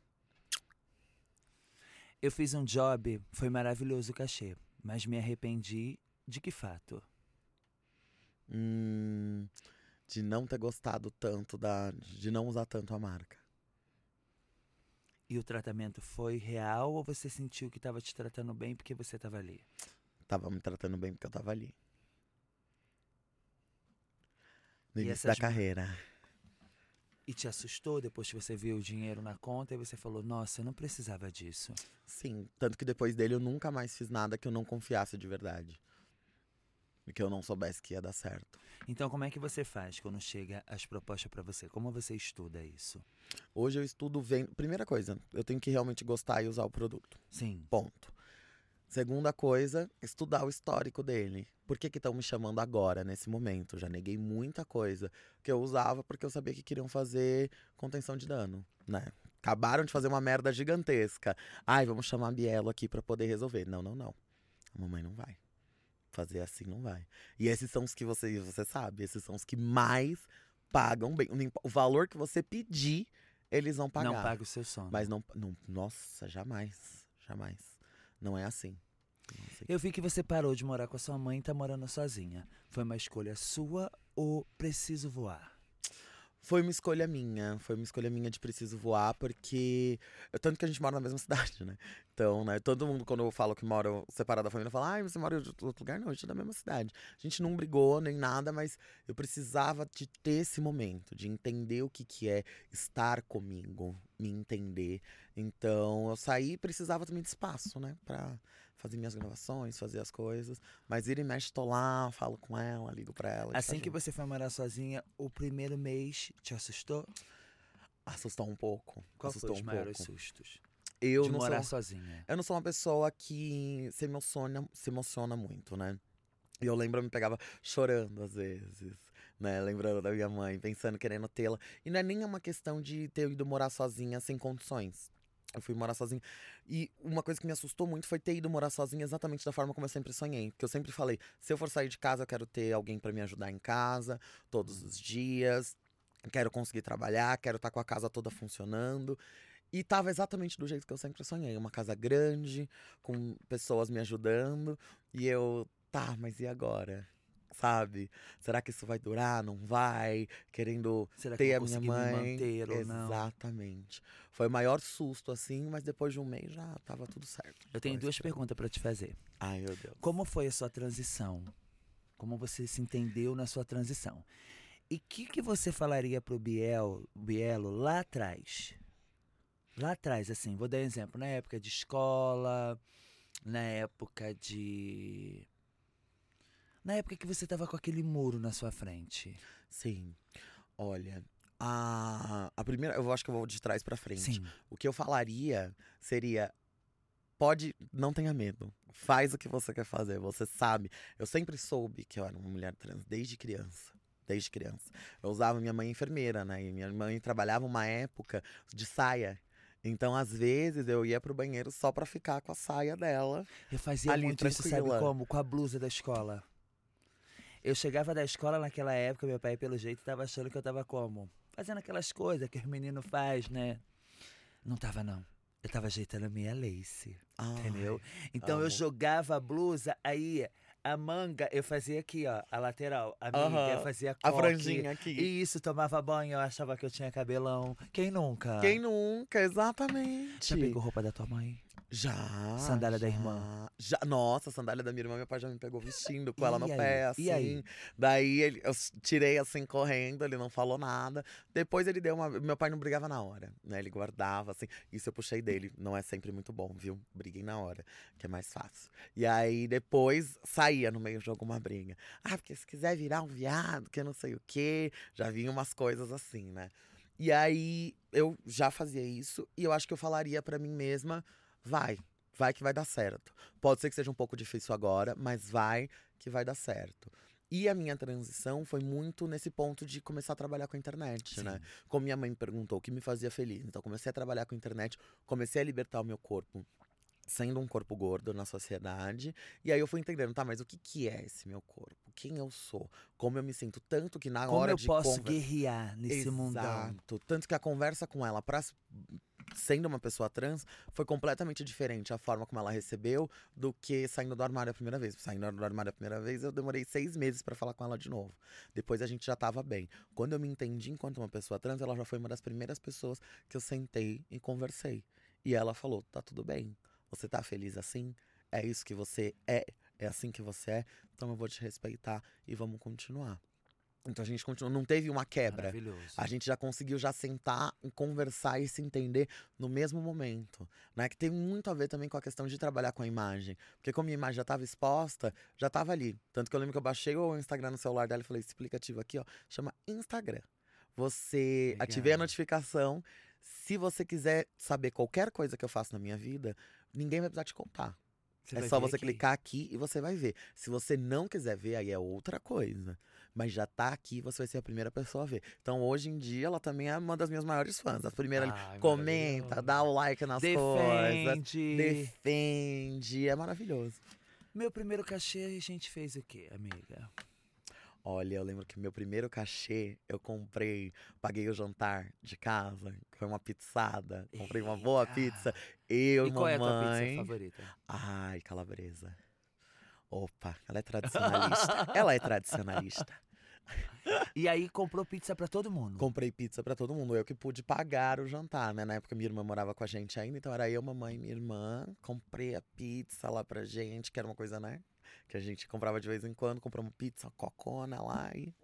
Eu fiz um job, foi maravilhoso o cachê, mas me arrependi de que fato? Hum, de não ter gostado tanto da. de não usar tanto a marca. E o tratamento foi real ou você sentiu que estava te tratando bem porque você estava ali? Tava me tratando bem porque eu tava ali. No início da carreira. E te assustou depois que você viu o dinheiro na conta e você falou: Nossa, eu não precisava disso. Sim, tanto que depois dele eu nunca mais fiz nada que eu não confiasse de verdade. E que eu não soubesse que ia dar certo. Então, como é que você faz quando chega as propostas para você? Como você estuda isso? Hoje eu estudo vendo. Primeira coisa, eu tenho que realmente gostar e usar o produto. Sim. Ponto. Segunda coisa, estudar o histórico dele. Por que estão me chamando agora, nesse momento? Já neguei muita coisa que eu usava porque eu sabia que queriam fazer contenção de dano, né? Acabaram de fazer uma merda gigantesca. Ai, vamos chamar a Bielo aqui para poder resolver. Não, não, não. A mamãe não vai. Fazer assim não vai. E esses são os que você, você sabe, esses são os que mais pagam bem. O valor que você pedir, eles vão pagar. Não paga o seu sono. Mas não, não nossa, jamais, jamais. Não é assim. Eu vi que você parou de morar com a sua mãe e tá morando sozinha. Foi uma escolha sua ou preciso voar? Foi uma escolha minha, foi uma escolha minha de preciso voar, porque. Tanto que a gente mora na mesma cidade, né? Então, né? Todo mundo, quando eu falo que mora separado da família, fala, ai, você mora em outro lugar? Não, a gente é da mesma cidade. A gente não brigou nem nada, mas eu precisava de ter esse momento, de entender o que, que é estar comigo, me entender. Então, eu saí e precisava também de espaço, né? Pra fazer minhas gravações, fazer as coisas. Mas ele mexe, tô lá, falo com ela, ligo pra ela. Assim que você foi morar sozinha, o primeiro mês te assustou? Assustou um pouco. Qual assustou foi os um maiores pouco. sustos? Eu de não morar sou, sozinha. Eu não sou uma pessoa que se emociona, se emociona muito, né? E eu lembro, eu me pegava chorando às vezes, né? Lembrando da minha mãe, pensando, querendo tê-la. E não é nem uma questão de ter ido morar sozinha sem condições. Eu fui morar sozinha. E uma coisa que me assustou muito foi ter ido morar sozinha exatamente da forma como eu sempre sonhei. Porque eu sempre falei: se eu for sair de casa, eu quero ter alguém para me ajudar em casa, todos os dias. Quero conseguir trabalhar, quero estar tá com a casa toda funcionando. E tava exatamente do jeito que eu sempre sonhei. Uma casa grande, com pessoas me ajudando. E eu, tá, mas e agora? Sabe? Será que isso vai durar? Não vai? Querendo Será ter a minha consegui me mãe. manter ou não? Exatamente. Foi o maior susto, assim, mas depois de um mês já tava tudo certo. Eu tenho duas perguntas para te fazer. Ai, meu Deus. Como foi a sua transição? Como você se entendeu na sua transição? E o que, que você falaria pro Biel, Bielo lá atrás? Lá atrás, assim, vou dar um exemplo. Na época de escola, na época de. Na época que você tava com aquele muro na sua frente. Sim. Olha, a, a primeira, eu acho que eu vou de trás pra frente. Sim. O que eu falaria seria: pode, não tenha medo. Faz o que você quer fazer, você sabe. Eu sempre soube que eu era uma mulher trans desde criança. Desde criança. Eu usava minha mãe enfermeira, né? E minha mãe trabalhava uma época de saia. Então, às vezes, eu ia pro banheiro só pra ficar com a saia dela. Eu fazia Ali, muito isso, sabe tranquila. como? Com a blusa da escola. Eu chegava da escola naquela época, meu pai, pelo jeito, tava achando que eu tava como? Fazendo aquelas coisas que os meninos faz, né? Não tava, não. Eu tava ajeitando a minha lace, entendeu? Então eu amo. jogava a blusa, aí a manga eu fazia aqui, ó, a lateral. A Aham. amiga fazia A coque. franjinha aqui. E isso, tomava banho, eu achava que eu tinha cabelão. Quem nunca? Quem nunca? Exatamente. Já pegou roupa da tua mãe? Já. Sandália da já. irmã? Já. Nossa, a sandália da minha irmã, meu pai já me pegou vestindo com ela no E aí? pé, E assim. aí? Daí ele, eu tirei assim correndo, ele não falou nada. Depois ele deu uma. Meu pai não brigava na hora, né? Ele guardava, assim. Isso eu puxei dele. Não é sempre muito bom, viu? Briguem na hora, que é mais fácil. E aí depois saía no meio de alguma briga. Ah, porque se quiser virar um viado, que eu não sei o quê. Já vinha umas coisas assim, né? E aí eu já fazia isso e eu acho que eu falaria pra mim mesma: vai, vai que vai dar certo. Pode ser que seja um pouco difícil agora, mas vai que vai dar certo. E a minha transição foi muito nesse ponto de começar a trabalhar com a internet, né? Como minha mãe me perguntou o que me fazia feliz. Então comecei a trabalhar com a internet, comecei a libertar o meu corpo sendo um corpo gordo na sociedade. E aí eu fui entendendo, tá, mas o que que é esse meu corpo? Quem eu sou? Como eu me sinto tanto que na Como hora eu de posso conver- guerrear nesse mundão? Exato. Tanto que a conversa com ela, pra, sendo uma pessoa trans, foi completamente diferente a forma como ela recebeu do que saindo do armário a primeira vez. Saindo do armário a primeira vez, eu demorei seis meses pra falar com ela de novo. Depois a gente já tava bem. Quando eu me entendi enquanto uma pessoa trans, ela já foi uma das primeiras pessoas que eu sentei e conversei. E ela falou: tá tudo bem. Você tá feliz assim? É isso que você é? É assim que você é? Então eu vou te respeitar e vamos continuar. Então a gente continua. Não teve uma quebra. Maravilhoso. A gente já conseguiu já sentar e conversar e se entender no mesmo momento, né? Que tem muito a ver também com a questão de trabalhar com a imagem, porque como a imagem já estava exposta, já estava ali. Tanto que eu lembro que eu baixei o Instagram no celular dela e falei, esse aplicativo aqui, ó, chama Instagram. Você Legal. ativei a notificação. Se você quiser saber qualquer coisa que eu faço na minha vida, ninguém vai precisar te contar. Você é só você aqui. clicar aqui e você vai ver. Se você não quiser ver, aí é outra coisa. Mas já tá aqui, você vai ser a primeira pessoa a ver. Então, hoje em dia, ela também é uma das minhas maiores fãs. A primeira ali, Ai, comenta, dá o like nas coisas, Defende. defende. É maravilhoso. Meu primeiro cachê a gente fez o quê, amiga? Olha, eu lembro que meu primeiro cachê, eu comprei, paguei o jantar de casa, foi uma pizzada. Comprei uma boa pizza. Eu, e qual é a tua mamãe. pizza favorita? Ai, calabresa. Opa, ela é tradicionalista. ela é tradicionalista. E aí comprou pizza pra todo mundo. Comprei pizza pra todo mundo. Eu que pude pagar o jantar, né? Na época minha irmã morava com a gente ainda, então era eu, mamãe e minha irmã. Comprei a pizza lá pra gente, que era uma coisa, né? Que a gente comprava de vez em quando. Compramos pizza, cocona lá e.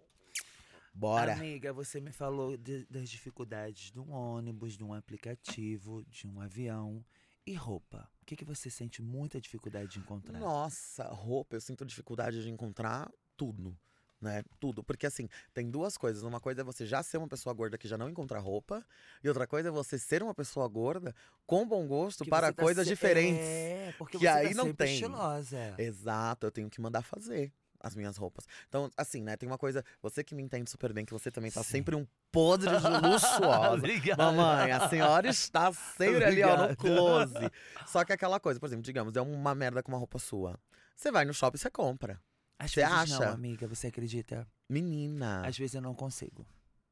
Bora! Amiga, você me falou de- das dificuldades de um ônibus, de um aplicativo, de um avião e roupa. O que, que você sente muita dificuldade de encontrar? Nossa, roupa, eu sinto dificuldade de encontrar tudo. Né? Tudo. Porque assim, tem duas coisas. Uma coisa é você já ser uma pessoa gorda que já não encontra roupa. E outra coisa é você ser uma pessoa gorda com bom gosto Que para tá coisas se- diferentes. É, porque que você aí tá não tem. estilosa. Exato, eu tenho que mandar fazer as minhas roupas. Então, assim, né, tem uma coisa, você que me entende super bem, que você também tá Sim. sempre um podre de luxuosa. Mamãe, a senhora está sempre ali, ó, no close. Só que aquela coisa, por exemplo, digamos, é uma merda com uma roupa sua. Você vai no shopping e você compra. Às Você vezes acha? não, amiga, você acredita? Menina, Às vezes eu não consigo.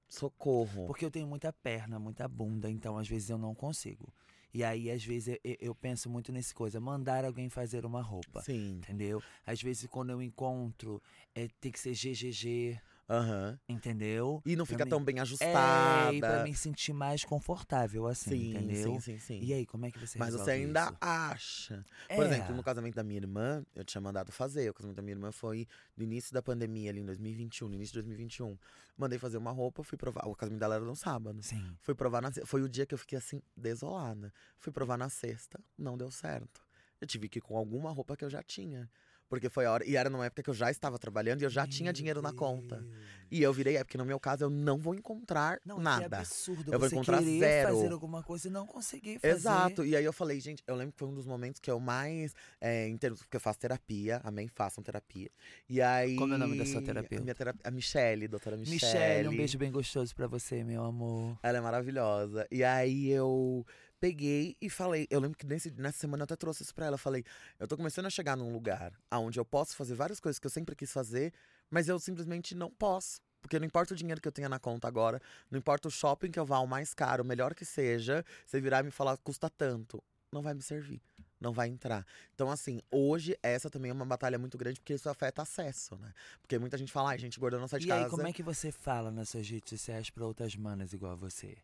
socorro. Porque eu tenho muita perna, muita bunda, então às vezes eu não consigo. E aí, às vezes, eu, eu penso muito nesse coisa, mandar alguém fazer uma roupa. Sim. Entendeu? Às vezes, quando eu encontro, é, tem que ser GGG, Aham. entendeu? E não Pra fica mim- tão bem É, ajustada. e pra me sentir mais confortável, assim, sim, entendeu? sim, sim, sim. E aí, como é que você Mas você ainda isso? acha. Por É. exemplo, no casamento da minha irmã, eu tinha mandado fazer. O casamento da minha irmã foi no início da pandemia, ali em 2021, no início de 2021. Mandei fazer uma roupa, fui provar. O casamento dela era no sábado. Sim. Fui provar na Foi o dia que eu fiquei assim, desolada. Fui provar na sexta, não deu certo. Eu tive que ir com alguma roupa que eu já tinha. Porque foi a hora. E era numa época que eu já estava trabalhando e eu já tinha Meu dinheiro na conta. Deus. E eu virei, é porque no meu caso eu não vou encontrar Não, nada. absurdo Eu vou encontrar zero. fazer alguma coisa e não conseguir fazer. Exato. E aí eu falei, gente, eu lembro que foi um dos momentos que eu mais. É, em termos, porque eu faço terapia, amém, façam terapia. E aí. Como é o nome da sua terapeuta? A, minha terapia, a Michelle, doutora Michelle. Michelle, um beijo bem gostoso pra você, meu amor. Ela é maravilhosa. E aí eu peguei e falei. Eu lembro que nesse, nessa semana eu até trouxe isso pra ela. Eu falei, eu tô começando a chegar num lugar onde eu posso fazer várias coisas que eu sempre quis fazer, mas eu simplesmente não posso. Porque não importa o dinheiro que eu tenha na conta agora, não importa o shopping que eu vá, o mais caro, o melhor que seja, você virar e me falar custa tanto, não vai me servir, não vai entrar. Então, assim, hoje essa também é uma batalha muito grande, porque isso afeta acesso, né? Porque muita gente fala, ai, gente gorda não sai de E casa. aí, como é que você fala nas suas redes sociais pra outras manas igual a você?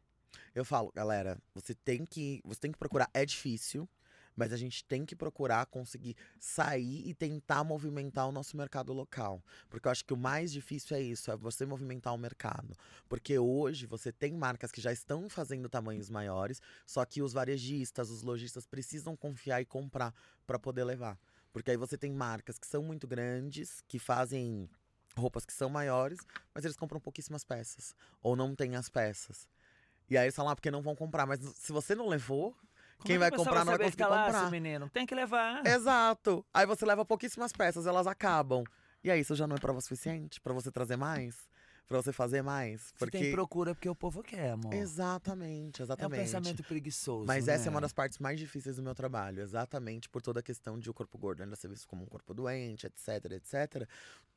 Eu falo, galera, você tem que, você tem que procurar. É difícil, mas a gente tem que procurar conseguir sair e tentar movimentar o nosso mercado local, porque eu acho que o mais difícil é isso, é você movimentar o mercado, porque hoje você tem marcas que já estão fazendo tamanhos maiores, só que os varejistas, os lojistas precisam confiar e comprar para poder levar, porque aí você tem marcas que são muito grandes, que fazem roupas que são maiores, mas eles compram pouquíssimas peças ou não têm as peças. E aí eles falam, ah, porque não vão comprar. Mas se você não levou, Como Quem é vai comprar não vai conseguir escalar, comprar. seu menino? Tem que levar. Exato. Aí você leva pouquíssimas peças, elas acabam. E aí isso já não é prova suficiente pra você trazer mais? Pra você fazer mais? Porque. tem procura porque o povo quer, amor. Exatamente, É um exatamente. pensamento preguiçoso. Mas essa é né? uma das partes mais difíceis do meu trabalho, exatamente por toda a questão de o corpo gordo ainda ser visto como um corpo doente, etc, etc.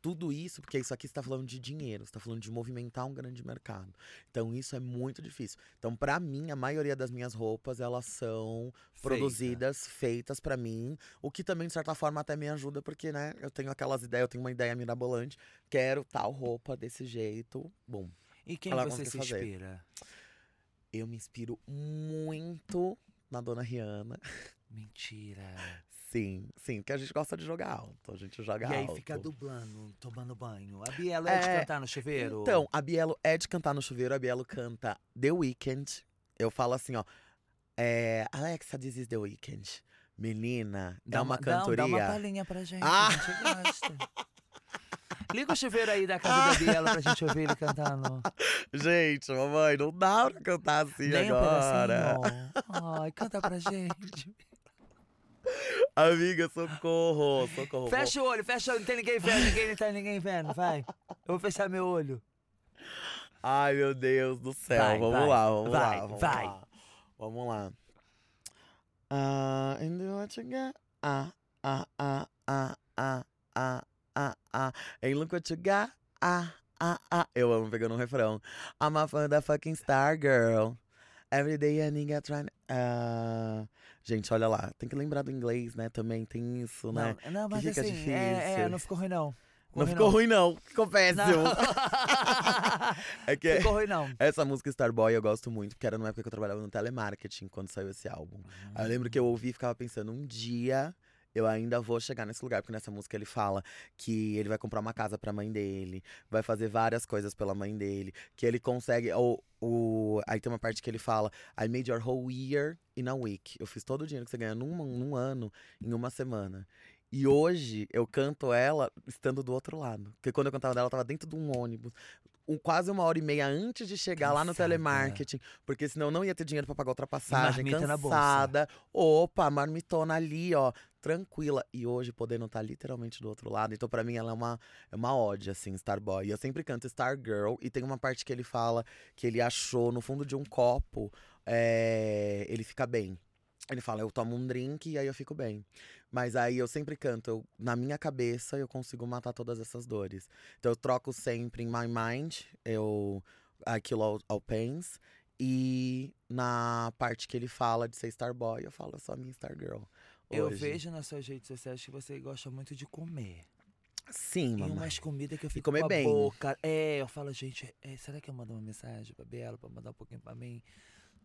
Tudo isso, porque isso aqui está falando de dinheiro, está falando de movimentar um grande mercado. Então isso é muito difícil. Então para mim, a maioria das minhas roupas, elas são Feita. produzidas, feitas pra mim, o que também de certa forma até me ajuda, porque né, eu tenho aquelas ideias, eu tenho uma ideia mirabolante, quero tal roupa desse jeito, bom. E quem você se fazer. inspira? Eu me inspiro muito na Dona Rihanna. Mentira. Sim, sim, porque a gente gosta de jogar alto. A gente joga e aí alto. fica dublando, tomando banho. A Bielo é, de É, cantar no chuveiro? Então, a Bielo é de cantar no chuveiro, a Bielo canta The Weeknd. Eu falo assim, ó. É, Alexa, this is The Weeknd. Menina, dá é uma, dá- cantoria. Dá, uma palhinha pra gente, Ah! a gente gosta. Liga o chuveiro aí da casa da Bielo pra gente ouvir ele cantando. Gente, mamãe, não dá pra cantar assim Nem um agora. pedacinho. Ai, canta pra gente. Amiga, socorro, socorro. Fecha o olho, fecha o olho. Não tem ninguém vendo, ninguém, não tem ninguém vendo. Vai. Eu vou fechar meu olho. Ai, meu Deus do céu. Vai, vamos vai, lá, vamos vai, lá. Vamos vai. lá. Vamos lá. Ah, and do what you got. Ah, ah, ah, ah, ah, ah, ah, ah. And look what you got. Ah, ah, ah. Eu amo pegando um refrão. I'm a fan da fucking star girl. Every day a nigga trying. Ah. Gente, olha lá. Tem que lembrar do inglês, né? Também tem isso, né? Não, não mas fica assim, difícil. é, é, não ficou ruim não. Não ficou ruim, não. Ficou péssimo. Não. É que ficou ruim não. essa música Starboy eu gosto muito, porque era numa época que eu trabalhava no telemarketing quando saiu esse álbum. Aí eu lembro que eu ouvi e ficava pensando, um dia eu ainda vou chegar nesse lugar, porque nessa música ele fala que ele vai comprar uma casa pra mãe dele, vai fazer várias coisas pela mãe dele, que ele consegue. Ou, aí tem uma parte que ele fala: I made your whole year in a week. Eu fiz todo o dinheiro que você ganha num, num ano, em uma semana. E hoje eu canto ela estando do outro lado. Porque quando eu cantava dela, ela tava dentro de um ônibus. Um, quase uma hora e meia antes de chegar lá no Cansada. telemarketing. Porque senão não ia ter dinheiro pra pagar ultrapassagem. marmita cansada. Opa, marmitona ali, ó. Tranquila. E hoje podendo estar literalmente do outro lado. Então, pra mim, ela é uma, é uma ode, assim, Starboy. E eu sempre canto Star Girl. E tem uma parte que ele fala que ele achou no fundo de um copo. é, ele fica bem. Ele fala, eu tomo um drink e aí eu fico bem. Mas aí eu sempre canto, eu- na minha cabeça eu consigo matar todas essas dores. Então eu troco sempre em my mind, eu I kill all, all pains. E na parte que ele fala de ser Starboy, eu falo, eu sou a minha Stargirl. Eu vejo nas suas redes sociais que você gosta muito de comer. Sim, Tem mamãe. umas comidas que eu fico comer com a bem. boca. É, eu falo, gente, é, será que eu mando uma mensagem pra Bela pra mandar um pouquinho pra mim?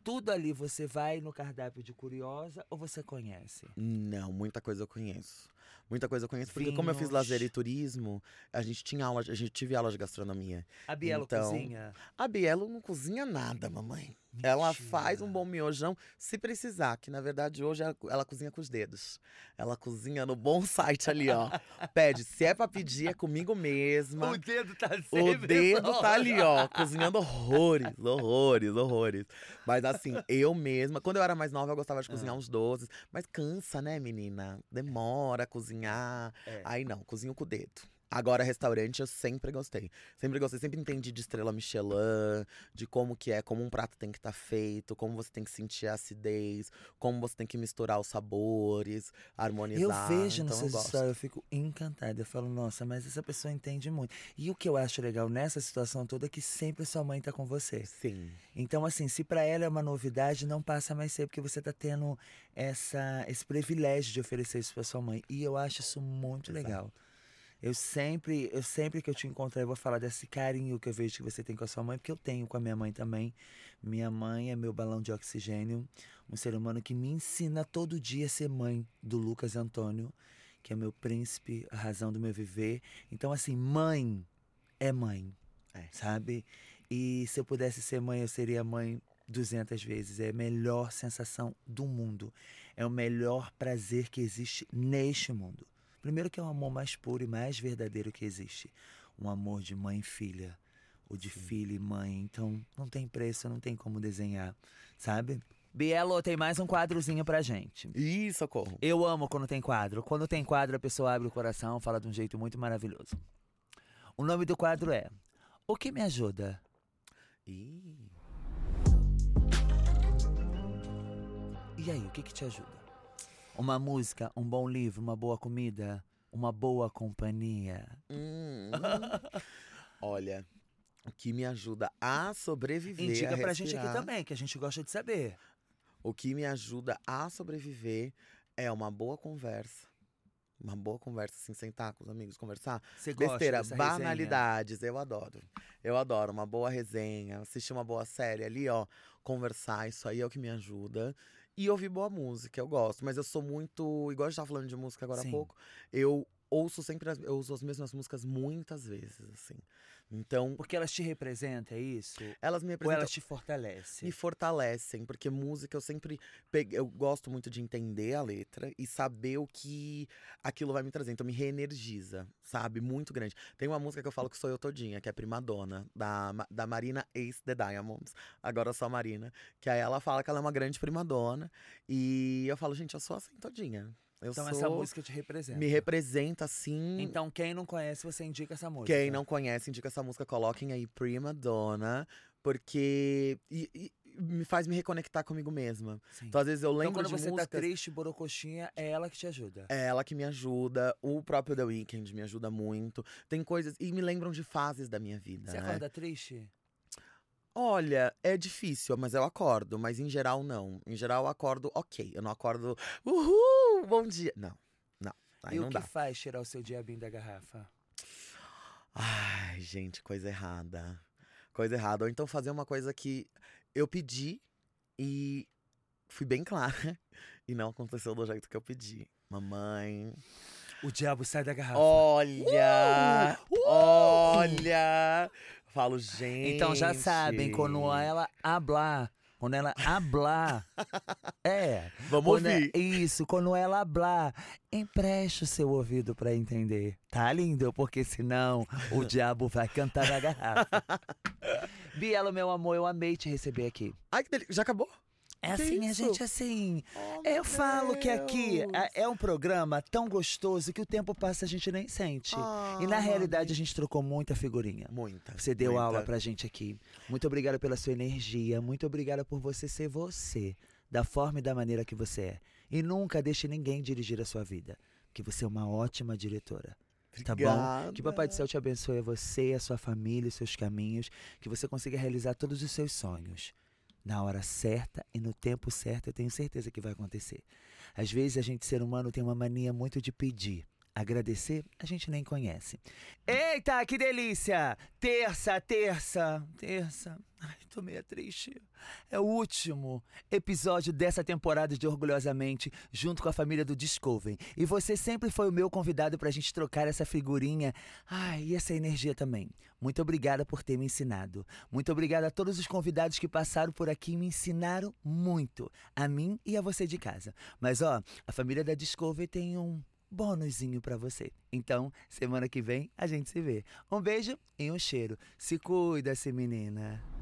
Tudo ali você vai no cardápio de curiosa ou você conhece? Não, muita coisa eu conheço. Muita coisa eu conheço, porque como eu fiz lazer e turismo, a gente tinha aula, a gente tive aula de gastronomia. A Bielo Então, cozinha? A Bielo não cozinha nada, mamãe. Ela Mentira. faz um bom miojão se precisar, que na verdade hoje ela, ela cozinha com os dedos. Ela cozinha no bom site ali, ó. Pede, se é pra pedir, é comigo mesma. O dedo tá O dedo tá ali, ó, cozinhando horrores, horrores, horrores. Mas assim, eu mesma, quando eu era mais nova, eu gostava de cozinhar uns doces. Mas cansa, né, menina? Demora a cozinhar. É. Aí não, cozinho com o dedo. Agora, restaurante, eu sempre gostei. Sempre gostei, sempre entendi de estrela Michelin, de como que é, como um prato tem que estar feito, como você tem que sentir a acidez, como você tem que misturar os sabores, harmonizar. Eu vejo então, nessas eu gosto. histórias, eu fico encantada. Eu falo, nossa, mas essa pessoa entende muito. E o que eu acho legal nessa situação toda é que sempre sua mãe tá com você. Sim. Então, assim, se pra ela é uma novidade, não passa mais ser, porque você tá tendo essa, esse privilégio de oferecer isso pra sua mãe. E eu acho isso muito Exato. legal. Eu sempre, eu sempre que eu te encontrar, eu vou falar desse carinho que eu vejo que você tem com a sua mãe, porque eu tenho com a minha mãe também. Minha mãe é meu balão de oxigênio, um ser humano que me ensina todo dia a ser mãe do Lucas Antônio, que é meu príncipe, a razão do meu viver. Então, assim, mãe é mãe, É. sabe? E se eu pudesse ser mãe, eu seria mãe 200 vezes. É a melhor sensação do mundo. É o melhor prazer que existe neste mundo. Primeiro que é o amor mais puro e mais verdadeiro que existe. Um amor de mãe e filha. Ou de filho e mãe. Então, não tem preço, não tem como desenhar, sabe? Bielo, tem mais um quadrozinho pra gente. Ih, socorro. Eu amo quando tem quadro. Quando tem quadro, a pessoa abre o coração, fala de um jeito muito maravilhoso. O nome do quadro é O que me ajuda? Ih. E aí, o que, que te ajuda? Uma música, um bom livro, uma boa comida, uma boa companhia. Hum, hum. Olha, o que me ajuda a sobreviver. Indica a pra gente aqui também, que a gente gosta de saber. O que me ajuda a sobreviver é uma boa conversa. Uma boa conversa, assim, sentar com os amigos, conversar. Você gosta Besteira, resenha? banalidades, eu adoro. Eu adoro uma boa resenha, assistir uma boa série ali, ó, conversar, isso aí é o que me ajuda. E ouvir boa música, eu gosto, mas eu sou muito, igual a gente tava falando de música agora Sim. há pouco, eu ouço sempre, as, eu uso as mesmas músicas muitas vezes, assim. Então, Porque elas te representam, é isso? elas me Ou representam elas te fortalecem? me fortalecem, porque música eu sempre peguei, eu gosto muito de entender a letra e saber o que aquilo vai me trazer, então me reenergiza, sabe? Muito grande. Tem uma música que eu falo que sou eu todinha, que é Prima Dona, da, da Marina Ace The Diamonds, agora só Marina, que aí ela fala que ela é uma grande prima dona e eu falo, gente, eu sou assim todinha. Eu Então sou essa música te representa. me representa assim. Então quem não conhece, você indica essa música. Quem não conhece, indica essa música, coloquem aí Prima Donna, porque e- e me faz me reconectar comigo mesma. Sim. Então, às vezes eu Então lembro quando de você músicas, tá triste, borocoxinha, é ela que te ajuda. é ela que me ajuda, o próprio The Weeknd me ajuda muito. Tem coisas e me lembram de fases da minha vida, Você né? acorda triste? Olha, é difícil, mas eu acordo, mas em geral não. Em geral eu acordo OK, eu não acordo, uhul, bom dia. Não. Não. Aí e não o que dá. faz tirar o seu diabinho da garrafa? Ai, gente, coisa errada. Coisa errada. Ou então fazer uma coisa que eu pedi e fui bem clara. E não aconteceu do jeito que eu pedi. Mamãe. O diabo sai da garrafa. Olha! Uh! Olha! Falo, gente. Então já sabem, quando ela hablar, quando ela hablar, é. Vamos é- ouvir. isso, quando ela hablar, empreste o seu ouvido pra entender. Tá lindo? Porque senão o diabo vai cantar na garrafa. Bielo, meu amor, eu amei te receber aqui. Ai, que delícia. Já acabou? É Que assim, a isso? gente assim. Oh, Eu falo que aqui Deus. é- é um programa tão gostoso que o tempo passa e a gente nem sente. Ah, E na realidade a gente trocou muita figurinha. Muita. Você deu muita. aula pra gente aqui. Muito obrigada pela sua energia. Muito obrigada por você ser você, da forma e da maneira que você é. E nunca deixe ninguém dirigir a sua vida, porque você é uma ótima diretora. Tá bom? Que Papai do Céu te abençoe a você, a sua família, os seus caminhos, que você consiga realizar todos os seus sonhos. Na hora certa e no tempo certo, eu tenho certeza que vai acontecer. Às vezes a gente, ser humano, tem uma mania muito de pedir. Agradecer, a gente nem conhece. Eita, que delícia! Terça, terça, terça. Ai, tô meio triste. É o último episódio dessa temporada de Orgulhosamente, junto com a família do Discovery. E você sempre foi o meu convidado pra gente trocar essa figurinha. Ai, e essa energia também. Muito obrigada por ter me ensinado. Muito obrigada a todos os convidados que passaram por aqui e me ensinaram muito. A mim e a você de casa. Mas ó, a família da Discovery tem um bônusinho pra você. Então, semana que vem a gente se vê. Um beijo e um cheiro. Se cuida, se menina.